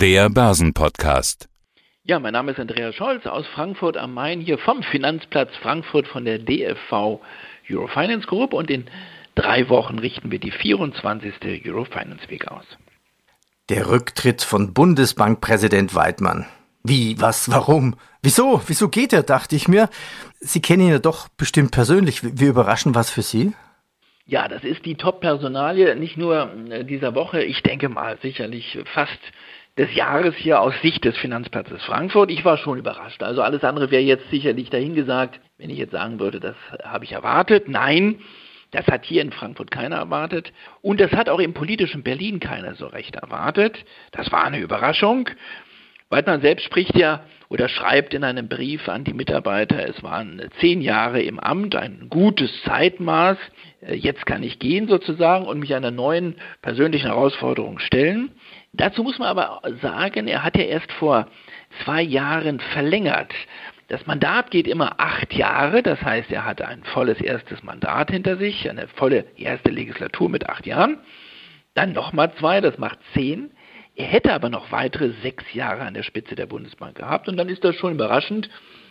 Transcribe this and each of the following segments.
der Börsenpodcast. Ja, mein Name ist Andreas Scholz aus Frankfurt am Main, hier vom Finanzplatz Frankfurt von der DFV Eurofinance Group und in drei Wochen richten wir die 24. Eurofinance Week aus. Der Rücktritt von Bundesbankpräsident Weidmann. Wie, was, warum? Wieso? Wieso geht er, dachte ich mir. Sie kennen ihn ja doch bestimmt persönlich. Wie überraschend was für Sie? Ja, das ist die Top-Personalie, nicht nur äh, dieser Woche, ich denke mal sicherlich fast des Jahres hier aus Sicht des Finanzplatzes Frankfurt. Ich war schon überrascht. Also alles andere wäre jetzt sicherlich dahingesagt, wenn ich jetzt sagen würde, das habe ich erwartet. Nein, das hat hier in Frankfurt keiner erwartet. Und das hat auch im politischen Berlin keiner so recht erwartet. Das war eine Überraschung. Weidmann selbst spricht ja oder schreibt in einem Brief an die Mitarbeiter, es waren zehn Jahre im Amt, ein gutes Zeitmaß. Äh, jetzt kann ich gehen sozusagen und mich einer neuen persönlichen Herausforderung stellen. Dazu muss man aber sagen, er hat ja erst vor zwei Jahren verlängert. Das Mandat geht immer acht Jahre, das heißt, er hat ein volles erstes Mandat hinter sich, eine volle erste Legislatur mit acht Jahren. Dann nochmal zwei, das macht zehn. Er hätte aber noch weitere sechs Jahre an der Spitze der Bundesbank gehabt und dann ist das schon überraschend,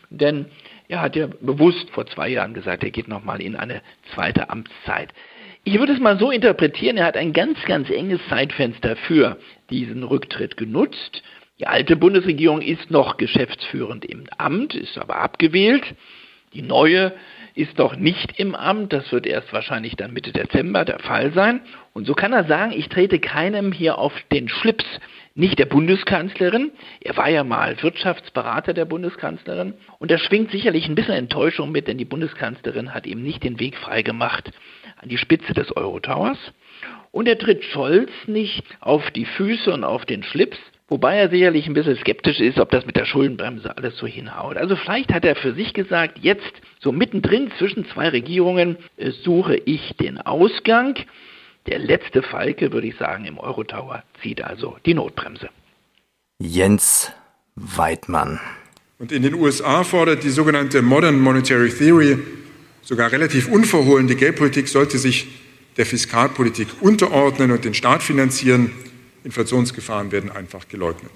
denn er hat ja bewusst vor zwei Jahren gesagt, er geht nochmal in eine zweite Amtszeit. Ich würde es mal so interpretieren, er hat ein ganz, ganz enges Zeitfenster für diesen Rücktritt genutzt. Die alte Bundesregierung ist noch geschäftsführend im Amt, ist aber abgewählt. Die neue ist doch nicht im Amt. Das wird erst wahrscheinlich dann Mitte Dezember der Fall sein. Und so kann er sagen, ich trete keinem hier auf den Schlips. Nicht der Bundeskanzlerin. Er war ja mal Wirtschaftsberater der Bundeskanzlerin. Und da schwingt sicherlich ein bisschen Enttäuschung mit, denn die Bundeskanzlerin hat ihm nicht den Weg freigemacht an die Spitze des Eurotowers. Und er tritt Scholz nicht auf die Füße und auf den Schlips, Wobei er sicherlich ein bisschen skeptisch ist, ob das mit der Schuldenbremse alles so hinhaut. Also vielleicht hat er für sich gesagt, jetzt so mittendrin zwischen zwei Regierungen äh, suche ich den Ausgang. Der letzte Falke, würde ich sagen, im Eurotower zieht also die Notbremse. Jens Weidmann. Und in den USA fordert die sogenannte Modern Monetary Theory sogar relativ unverhohlen, die Geldpolitik sollte sich der Fiskalpolitik unterordnen und den Staat finanzieren. Inflationsgefahren werden einfach geleugnet.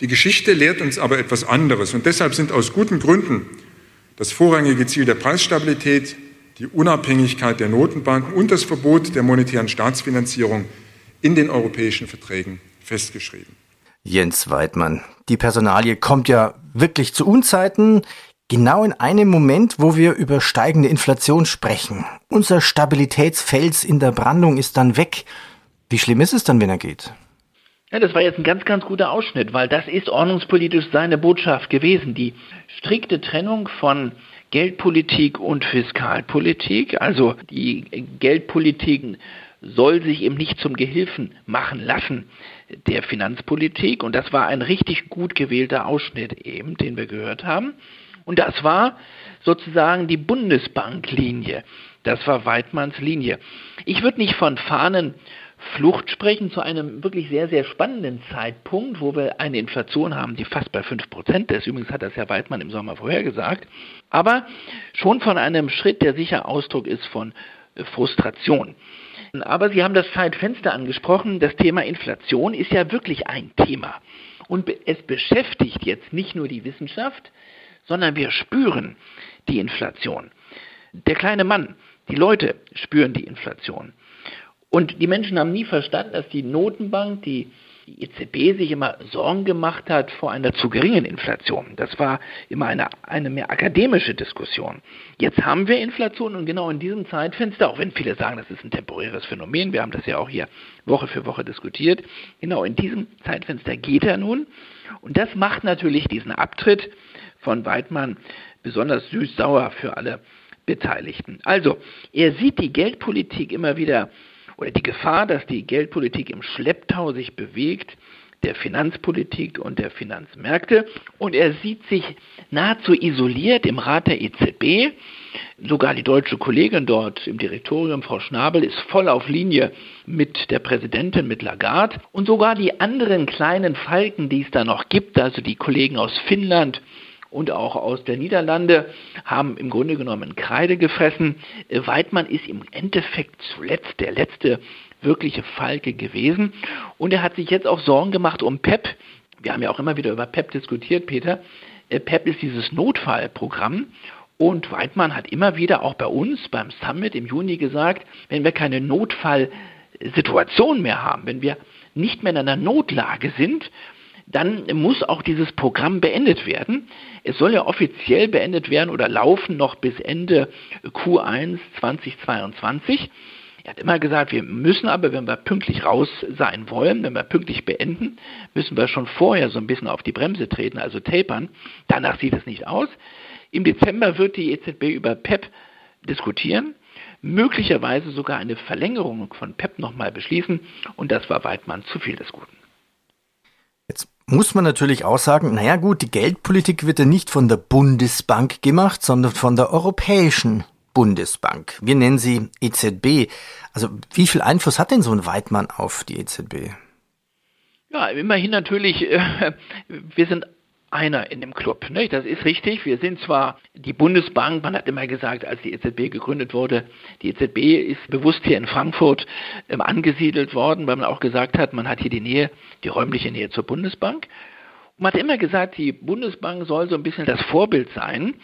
Die Geschichte lehrt uns aber etwas anderes und deshalb sind aus guten Gründen das vorrangige Ziel der Preisstabilität, die Unabhängigkeit der Notenbanken und das Verbot der monetären Staatsfinanzierung in den europäischen Verträgen festgeschrieben. Jens Weidmann, die Personalie kommt ja wirklich zu Unzeiten, genau in einem Moment, wo wir über steigende Inflation sprechen. Unser Stabilitätsfels in der Brandung ist dann weg. Wie schlimm ist es dann, wenn er geht? Ja, das war jetzt ein ganz, ganz guter Ausschnitt, weil das ist ordnungspolitisch seine Botschaft gewesen. Die strikte Trennung von Geldpolitik und Fiskalpolitik. Also die Geldpolitik soll sich eben nicht zum Gehilfen machen lassen der Finanzpolitik. Und das war ein richtig gut gewählter Ausschnitt eben, den wir gehört haben. Und das war sozusagen die Bundesbanklinie. Das war Weidmanns Linie. Ich würde nicht von Fahnen Flucht sprechen zu einem wirklich sehr, sehr spannenden Zeitpunkt, wo wir eine Inflation haben, die fast bei 5% ist. Übrigens hat das Herr Weidmann im Sommer vorhergesagt. Aber schon von einem Schritt, der sicher Ausdruck ist von Frustration. Aber Sie haben das Zeitfenster angesprochen. Das Thema Inflation ist ja wirklich ein Thema. Und es beschäftigt jetzt nicht nur die Wissenschaft, sondern wir spüren die Inflation. Der kleine Mann, die Leute spüren die Inflation. Und die Menschen haben nie verstanden, dass die Notenbank, die, die EZB sich immer Sorgen gemacht hat vor einer zu geringen Inflation. Das war immer eine, eine mehr akademische Diskussion. Jetzt haben wir Inflation und genau in diesem Zeitfenster, auch wenn viele sagen, das ist ein temporäres Phänomen, wir haben das ja auch hier Woche für Woche diskutiert, genau in diesem Zeitfenster geht er nun. Und das macht natürlich diesen Abtritt von Weidmann besonders süß-sauer für alle Beteiligten. Also, er sieht die Geldpolitik immer wieder oder die Gefahr, dass die Geldpolitik im Schlepptau sich bewegt, der Finanzpolitik und der Finanzmärkte. Und er sieht sich nahezu isoliert im Rat der EZB. Sogar die deutsche Kollegin dort im Direktorium, Frau Schnabel, ist voll auf Linie mit der Präsidentin, mit Lagarde. Und sogar die anderen kleinen Falken, die es da noch gibt, also die Kollegen aus Finnland, und auch aus der Niederlande haben im Grunde genommen Kreide gefressen. Weidmann ist im Endeffekt zuletzt der letzte wirkliche Falke gewesen. Und er hat sich jetzt auch Sorgen gemacht um PEP. Wir haben ja auch immer wieder über PEP diskutiert, Peter. Äh, PEP ist dieses Notfallprogramm. Und Weidmann hat immer wieder auch bei uns beim Summit im Juni gesagt, wenn wir keine Notfallsituation mehr haben, wenn wir nicht mehr in einer Notlage sind, dann muss auch dieses Programm beendet werden. Es soll ja offiziell beendet werden oder laufen noch bis Ende Q1 2022. Er hat immer gesagt, wir müssen aber, wenn wir pünktlich raus sein wollen, wenn wir pünktlich beenden, müssen wir schon vorher so ein bisschen auf die Bremse treten, also tapern. Danach sieht es nicht aus. Im Dezember wird die EZB über PEP diskutieren, möglicherweise sogar eine Verlängerung von PEP nochmal beschließen und das war Weidmann zu viel des Guten. Muss man natürlich auch sagen, naja gut, die Geldpolitik wird ja nicht von der Bundesbank gemacht, sondern von der Europäischen Bundesbank. Wir nennen sie EZB. Also wie viel Einfluss hat denn so ein Weidmann auf die EZB? Ja, immerhin natürlich, äh, wir sind einer in dem Club. Ne? Das ist richtig. Wir sind zwar die Bundesbank, man hat immer gesagt, als die EZB gegründet wurde, die EZB ist bewusst hier in Frankfurt ähm, angesiedelt worden, weil man auch gesagt hat, man hat hier die Nähe, die räumliche Nähe zur Bundesbank. Und man hat immer gesagt, die Bundesbank soll so ein bisschen das Vorbild sein,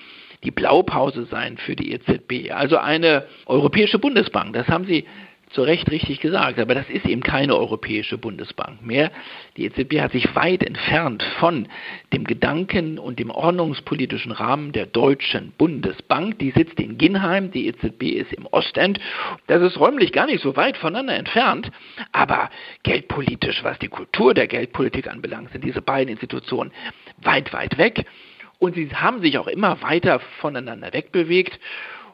die Blaupause sein für die EZB. Also eine europäische Bundesbank. Das haben sie zu Recht richtig gesagt, aber das ist eben keine europäische Bundesbank mehr. Die EZB hat sich weit entfernt von dem Gedanken und dem ordnungspolitischen Rahmen der Deutschen Bundesbank. Die sitzt in Ginheim, die EZB ist im Ostend. Das ist räumlich gar nicht so weit voneinander entfernt, aber geldpolitisch, was die Kultur der Geldpolitik anbelangt, sind diese beiden Institutionen weit, weit weg. Und sie haben sich auch immer weiter voneinander wegbewegt.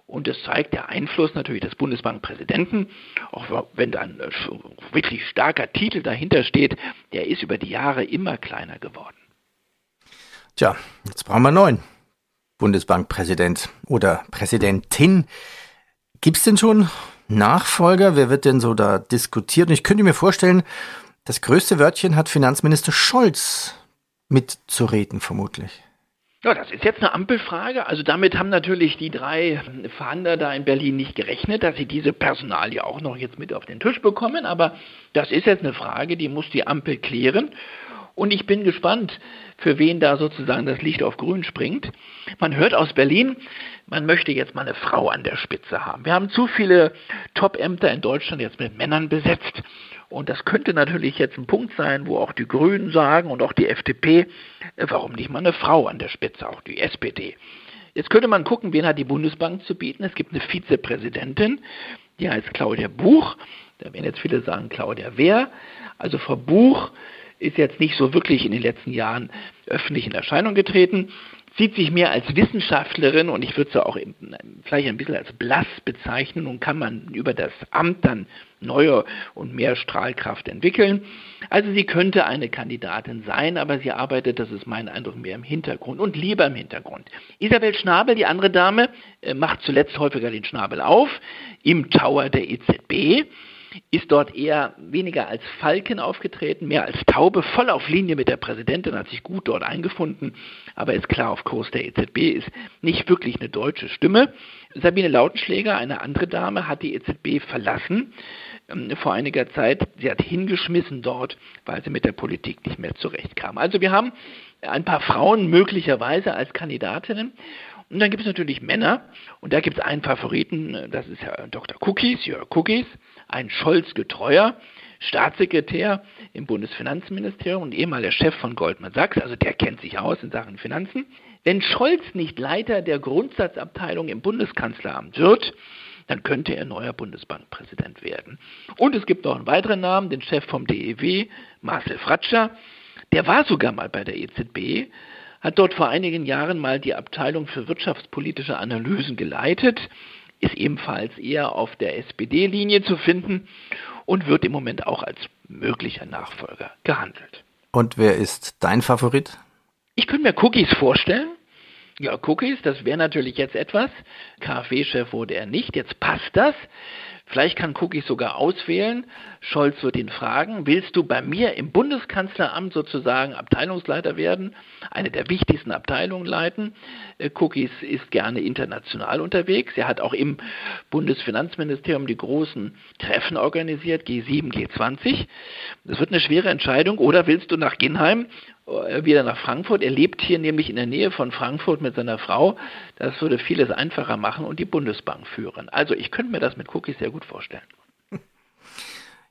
Und das zeigt der Einfluss natürlich des Bundesbankpräsidenten, auch wenn da ein wirklich starker Titel dahinter steht, der ist über die Jahre immer kleiner geworden. Tja, jetzt brauchen wir einen neuen Bundesbankpräsident oder Präsidentin. Gibt es denn schon Nachfolger? Wer wird denn so da diskutiert? Und ich könnte mir vorstellen, das größte Wörtchen hat Finanzminister Scholz mitzureden, vermutlich. Ja, das ist jetzt eine Ampelfrage. Also damit haben natürlich die drei Verhandler da in Berlin nicht gerechnet, dass sie diese Personalie auch noch jetzt mit auf den Tisch bekommen. Aber das ist jetzt eine Frage, die muss die Ampel klären. Und ich bin gespannt, für wen da sozusagen das Licht auf grün springt. Man hört aus Berlin, man möchte jetzt mal eine Frau an der Spitze haben. Wir haben zu viele Top-Ämter in Deutschland jetzt mit Männern besetzt. Und das könnte natürlich jetzt ein Punkt sein, wo auch die Grünen sagen und auch die FDP, äh, warum nicht mal eine Frau an der Spitze, auch die SPD. Jetzt könnte man gucken, wen hat die Bundesbank zu bieten. Es gibt eine Vizepräsidentin, die heißt Claudia Buch. Da werden jetzt viele sagen, Claudia Wehr. Also Frau Buch ist jetzt nicht so wirklich in den letzten Jahren öffentlich in Erscheinung getreten sieht sich mehr als Wissenschaftlerin und ich würde sie auch vielleicht ein bisschen als blass bezeichnen und kann man über das Amt dann neue und mehr Strahlkraft entwickeln. Also sie könnte eine Kandidatin sein, aber sie arbeitet, das ist mein Eindruck, mehr im Hintergrund und lieber im Hintergrund. Isabel Schnabel, die andere Dame, äh, macht zuletzt häufiger den Schnabel auf im Tower der EZB ist dort eher weniger als Falken aufgetreten, mehr als Taube, voll auf Linie mit der Präsidentin, hat sich gut dort eingefunden, aber ist klar auf Kurs der EZB, ist nicht wirklich eine deutsche Stimme. Sabine Lautenschläger, eine andere Dame, hat die EZB verlassen ähm, vor einiger Zeit. Sie hat hingeschmissen dort, weil sie mit der Politik nicht mehr zurechtkam. Also wir haben ein paar Frauen möglicherweise als Kandidatinnen. Und dann gibt es natürlich Männer, und da gibt es einen Favoriten, das ist Herr Dr. Cookies, Jörg Cookies, ein Scholz-getreuer Staatssekretär im Bundesfinanzministerium und ehemaliger Chef von Goldman Sachs, also der kennt sich aus in Sachen Finanzen. Wenn Scholz nicht Leiter der Grundsatzabteilung im Bundeskanzleramt wird, dann könnte er neuer Bundesbankpräsident werden. Und es gibt noch einen weiteren Namen, den Chef vom DEW, Marcel Fratscher. Der war sogar mal bei der EZB, hat dort vor einigen Jahren mal die Abteilung für wirtschaftspolitische Analysen geleitet ist ebenfalls eher auf der SPD-Linie zu finden und wird im Moment auch als möglicher Nachfolger gehandelt. Und wer ist dein Favorit? Ich könnte mir Cookies vorstellen. Ja, Cookies, das wäre natürlich jetzt etwas. KfW-Chef wurde er nicht, jetzt passt das. Vielleicht kann Cookies sogar auswählen. Scholz wird ihn fragen, willst du bei mir im Bundeskanzleramt sozusagen Abteilungsleiter werden, eine der wichtigsten Abteilungen leiten? Äh, Cookies ist gerne international unterwegs. Er hat auch im Bundesfinanzministerium die großen Treffen organisiert, G7, G20. Das wird eine schwere Entscheidung. Oder willst du nach Ginheim wieder nach Frankfurt. Er lebt hier nämlich in der Nähe von Frankfurt mit seiner Frau. Das würde vieles einfacher machen und die Bundesbank führen. Also ich könnte mir das mit Cookies sehr gut vorstellen.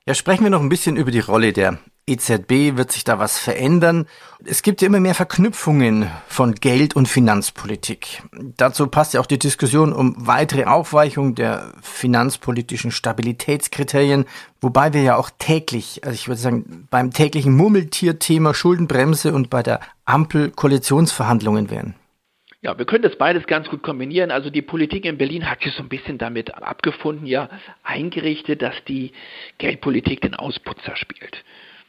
Ja, sprechen wir noch ein bisschen über die Rolle der EZB. Wird sich da was verändern? Es gibt ja immer mehr Verknüpfungen von Geld- und Finanzpolitik. Dazu passt ja auch die Diskussion um weitere Aufweichung der finanzpolitischen Stabilitätskriterien, wobei wir ja auch täglich, also ich würde sagen, beim täglichen Murmeltier-Thema Schuldenbremse und bei der Ampel Koalitionsverhandlungen wären. Ja, wir können das beides ganz gut kombinieren. Also die Politik in Berlin hat sich so ein bisschen damit abgefunden, ja, eingerichtet, dass die Geldpolitik den Ausputzer spielt.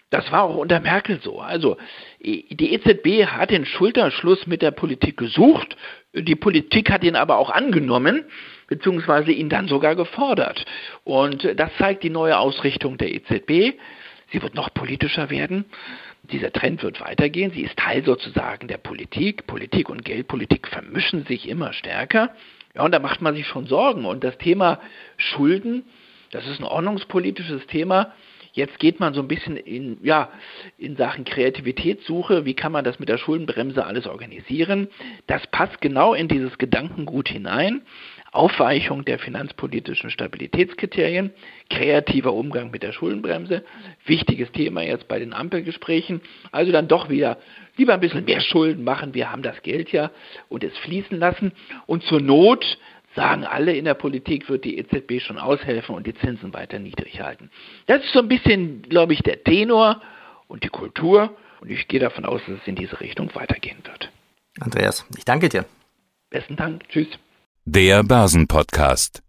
Das war auch unter Merkel so. Also die EZB hat den Schulterschluss mit der Politik gesucht, die Politik hat ihn aber auch angenommen, beziehungsweise ihn dann sogar gefordert. Und das zeigt die neue Ausrichtung der EZB. Sie wird noch politischer werden. Dieser Trend wird weitergehen. Sie ist Teil sozusagen der Politik. Politik und Geldpolitik vermischen sich immer stärker. Ja, und da macht man sich schon Sorgen. Und das Thema Schulden, das ist ein ordnungspolitisches Thema. Jetzt geht man so ein bisschen in, ja, in Sachen Kreativitätssuche. Wie kann man das mit der Schuldenbremse alles organisieren? Das passt genau in dieses Gedankengut hinein. Aufweichung der finanzpolitischen Stabilitätskriterien, kreativer Umgang mit der Schuldenbremse, wichtiges Thema jetzt bei den Ampelgesprächen. Also dann doch wieder lieber ein bisschen mehr Schulden machen, wir haben das Geld ja und es fließen lassen und zur Not sagen alle in der Politik, wird die EZB schon aushelfen und die Zinsen weiter niedrig halten. Das ist so ein bisschen, glaube ich, der Tenor und die Kultur. Und ich gehe davon aus, dass es in diese Richtung weitergehen wird. Andreas, ich danke dir. Besten Dank. Tschüss. Der Börsenpodcast.